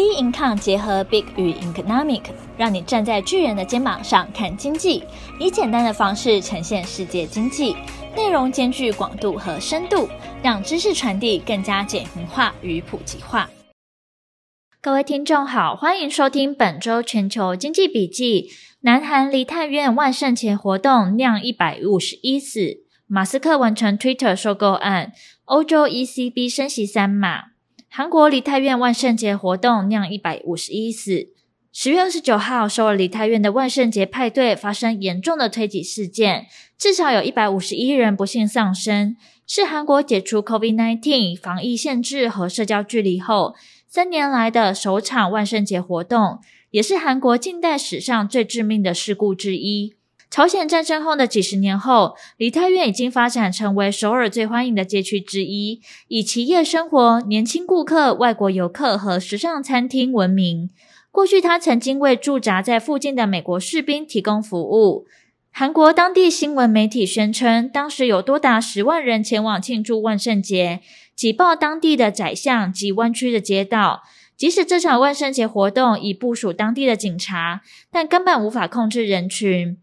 B Income 结合 Big 与 Economic，让你站在巨人的肩膀上看经济，以简单的方式呈现世界经济，内容兼具广度和深度，让知识传递更加简明化与普及化。各位听众好，欢迎收听本周全球经济笔记。南韩梨泰院万圣节活动酿一百五十一死，马斯克完成 Twitter 收购案，欧洲 ECB 升息三码。韩国梨泰院万圣节活动酿一百五十一死。十月二十九号，首尔梨泰院的万圣节派对发生严重的推挤事件，至少有一百五十一人不幸丧生，是韩国解除 COVID-19 防疫限制和社交距离后三年来的首场万圣节活动，也是韩国近代史上最致命的事故之一。朝鲜战争后的几十年后，梨泰院已经发展成为首尔最欢迎的街区之一，以企业生活、年轻顾客、外国游客和时尚餐厅闻名。过去，他曾经为驻扎在附近的美国士兵提供服务。韩国当地新闻媒体宣称，当时有多达十万人前往庆祝万圣节，挤爆当地的窄巷及弯曲的街道。即使这场万圣节活动已部署当地的警察，但根本无法控制人群。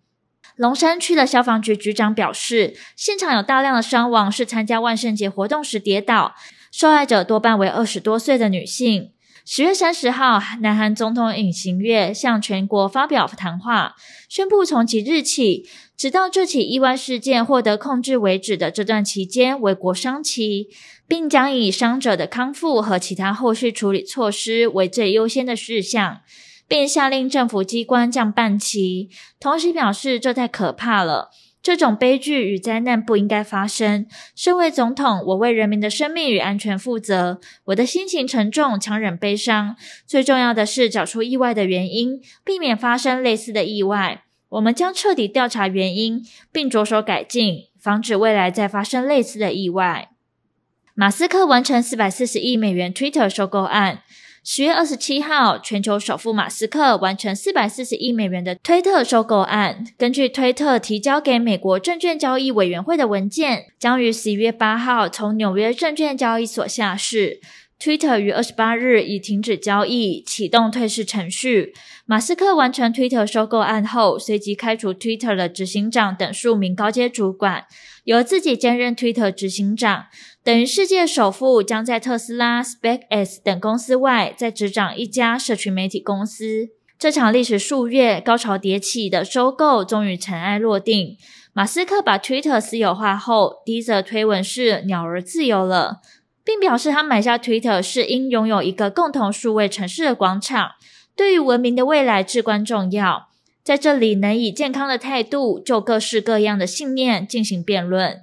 龙山区的消防局局长表示，现场有大量的伤亡是参加万圣节活动时跌倒，受害者多半为二十多岁的女性。十月三十号，南韩总统尹锡悦向全国发表谈话，宣布从即日起，直到这起意外事件获得控制为止的这段期间为国殤期，并将以伤者的康复和其他后续处理措施为最优先的事项。并下令政府机关降半旗，同时表示这太可怕了，这种悲剧与灾难不应该发生。身为总统，我为人民的生命与安全负责，我的心情沉重，强忍悲伤。最重要的是找出意外的原因，避免发生类似的意外。我们将彻底调查原因，并着手改进，防止未来再发生类似的意外。马斯克完成四百四十亿美元 Twitter 收购案。十月二十七号，全球首富马斯克完成四百四十亿美元的推特收购案。根据推特提交给美国证券交易委员会的文件，将于十一月八号从纽约证券交易所下市。推特于二十八日已停止交易，启动退市程序。马斯克完成推特收购案后，随即开除推特的执行长等数名高阶主管，由自己兼任推特执行长。等于世界首富将在特斯拉、SpaceX 等公司外，再执掌一家社群媒体公司。这场历时数月、高潮迭起的收购终于尘埃落定。马斯克把 Twitter 私有化后，第一则推文是“鸟儿自由了”，并表示他买下 Twitter 是因拥有一个共同数位城市的广场，对于文明的未来至关重要。在这里，能以健康的态度就各式各样的信念进行辩论。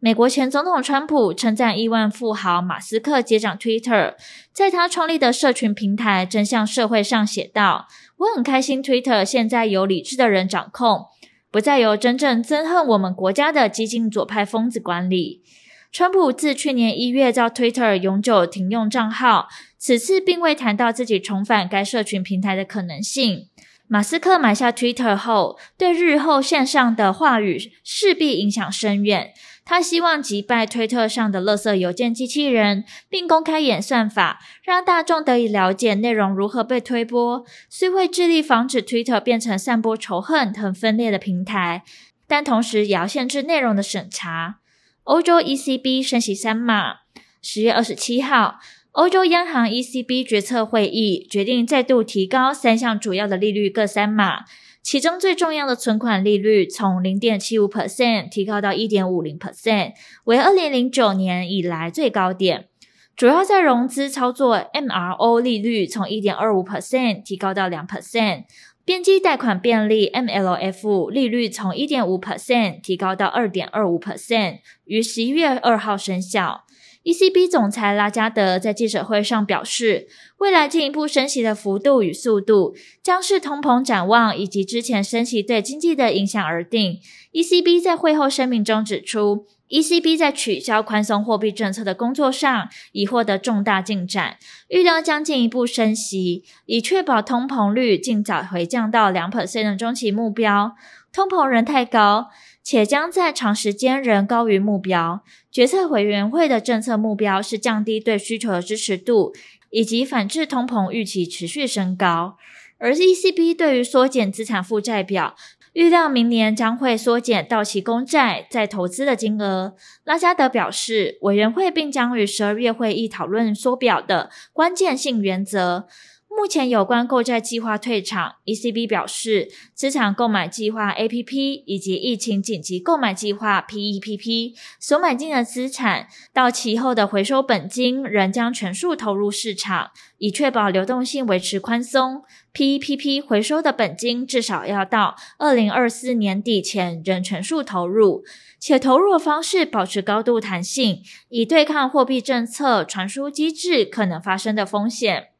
美国前总统川普称赞亿万富豪马斯克接掌 Twitter，在他创立的社群平台真相社会上写道：“我很开心，Twitter 现在由理智的人掌控，不再由真正憎恨我们国家的激进左派疯子管理。”川普自去年一月遭 Twitter 永久停用账号，此次并未谈到自己重返该社群平台的可能性。马斯克买下 Twitter 后，对日后线上的话语势必影响深远。他希望击败推特上的垃圾邮件机器人，并公开演算法，让大众得以了解内容如何被推播。虽会致力防止推特变成散播仇恨和分裂的平台，但同时也要限制内容的审查。欧洲 ECB 升息三码。十月二十七号，欧洲央行 ECB 决策会议决定再度提高三项主要的利率各三码。其中最重要的存款利率从零点七五 percent 提高到一点五零 percent，为二零零九年以来最高点。主要在融资操作 MRO 利率从一点二五 percent 提高到两 percent，边际贷款便利 MLF 利率从一点五 percent 提高到二点二五 percent，于十一月二号生效。ECB 总裁拉加德在记者会上表示，未来进一步升息的幅度与速度将视通膨展望以及之前升息对经济的影响而定。ECB 在会后声明中指出，ECB 在取消宽松货币政策的工作上已获得重大进展，预料将进一步升息，以确保通膨率尽早回降到两 percent 的中期目标。通膨仍太高。且将在长时间仍高于目标。决策委员会的政策目标是降低对需求的支持度，以及反制通膨预期持续升高。而 ECB 对于缩减资产负债表，预料明年将会缩减到期公债再投资的金额。拉加德表示，委员会并将于十二月会议讨论缩表的关键性原则。目前有关购债计划退场，ECB 表示，资产购买计划 APP 以及疫情紧急购买计划 PEPP 所买进的资产到期后的回收本金仍将全数投入市场，以确保流动性维持宽松。PEPP 回收的本金至少要到二零二四年底前仍全数投入，且投入的方式保持高度弹性，以对抗货币政策传输机制可能发生的风险。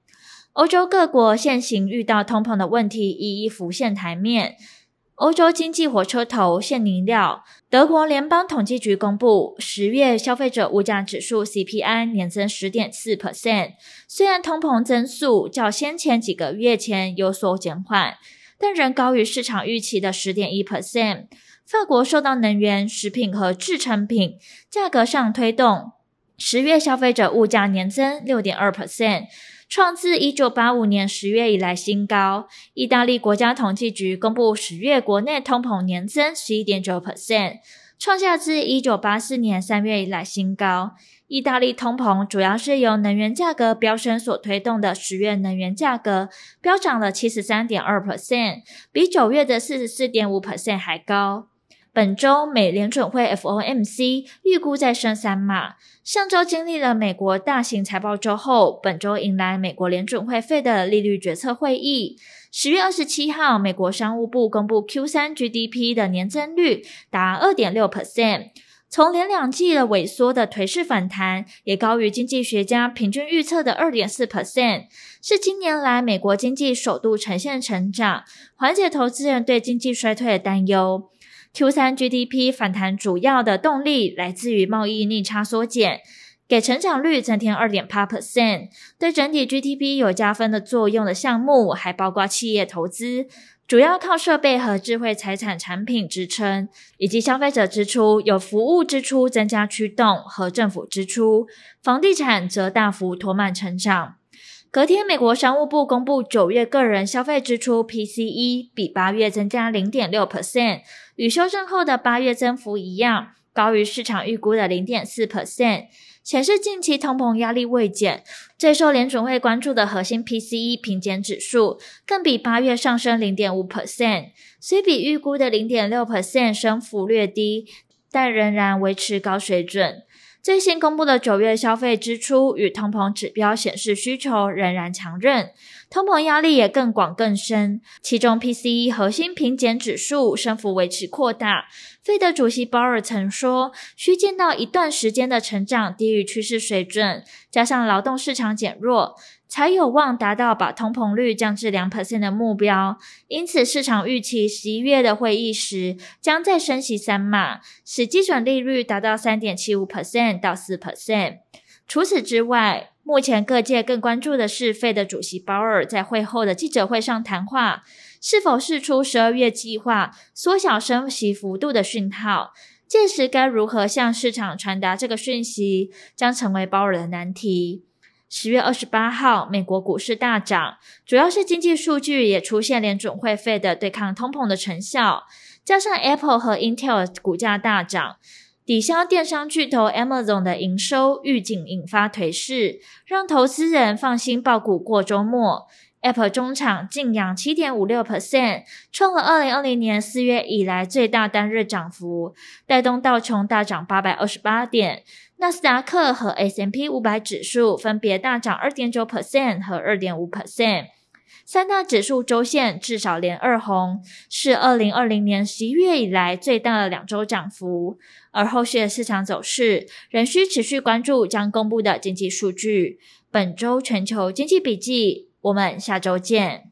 欧洲各国现行遇到通膨的问题一一浮现台面。欧洲经济火车头现宁料，德国联邦统计局公布十月消费者物价指数 CPI 年增十点四 percent，虽然通膨增速较先前几个月前有所减缓，但仍高于市场预期的十点一 percent。法国受到能源、食品和制成品价格上推动，十月消费者物价年增六点二 percent。创自一九八五年十月以来新高。意大利国家统计局公布十月国内通膨年增十一点九 percent，创下自一九八四年三月以来新高。意大利通膨主要是由能源价格飙升所推动的，十月能源价格飙涨了七十三点二 percent，比九月的四十四点五 percent 还高。本周美联准会 FOMC 预估再升三码。上周经历了美国大型财报周后，本周迎来美国联准会费的利率决策会议。十月二十七号，美国商务部公布 Q 三 GDP 的年增率达二点六 percent，从连两季的萎缩的颓势反弹，也高于经济学家平均预测的二点四 percent，是近年来美国经济首度呈现成长，缓解投资人对经济衰退的担忧。Q3 GDP 反弹主要的动力来自于贸易逆差缩减，给成长率增添2.8%。对整体 GDP 有加分的作用的项目还包括企业投资，主要靠设备和智慧财产产品支撑，以及消费者支出有服务支出增加驱动和政府支出，房地产则大幅拖慢成长。隔天，美国商务部公布九月个人消费支出 PCE 比八月增加0.6%。与修正后的八月增幅一样，高于市场预估的零点四 percent，显示近期通膨压力未减。最受联准会关注的核心 PCE 平减指数，更比八月上升零点五 percent，虽比预估的零点六 percent 升幅略低，但仍然维持高水准。最新公布的九月消费支出与通膨指标显示，需求仍然强韧，通膨压力也更广更深。其中，PCE 核心平减指数升幅维持扩大。费德主席鲍尔曾说，需见到一段时间的成长低于趋势水准，加上劳动市场减弱。才有望达到把通膨率降至两 percent 的目标，因此市场预期十一月的会议时将再升息三码，使基准利率达到三点七五 percent 到四 percent。除此之外，目前各界更关注的是费的主席鲍尔在会后的记者会上谈话，是否释出十二月计划缩小升息幅度的讯号，届时该如何向市场传达这个讯息，将成为鲍尔的难题。十月二十八号，美国股市大涨，主要是经济数据也出现联准会费的对抗通膨的成效，加上 Apple 和 Intel 股价大涨，抵消电商巨头 Amazon 的营收预警，引发颓势，让投资人放心爆股过周末。Apple 中场劲扬七点五六 percent，创了二零二零年四月以来最大单日涨幅，带动道琼大涨八百二十八点。纳斯达克和 S&P 五百指数分别大涨二点九 percent 和二点五 percent，三大指数周线至少连二红，是二零二零年十一月以来最大的两周涨幅。而后续的市场走势仍需持续关注将公布的经济数据。本周全球经济笔记，我们下周见。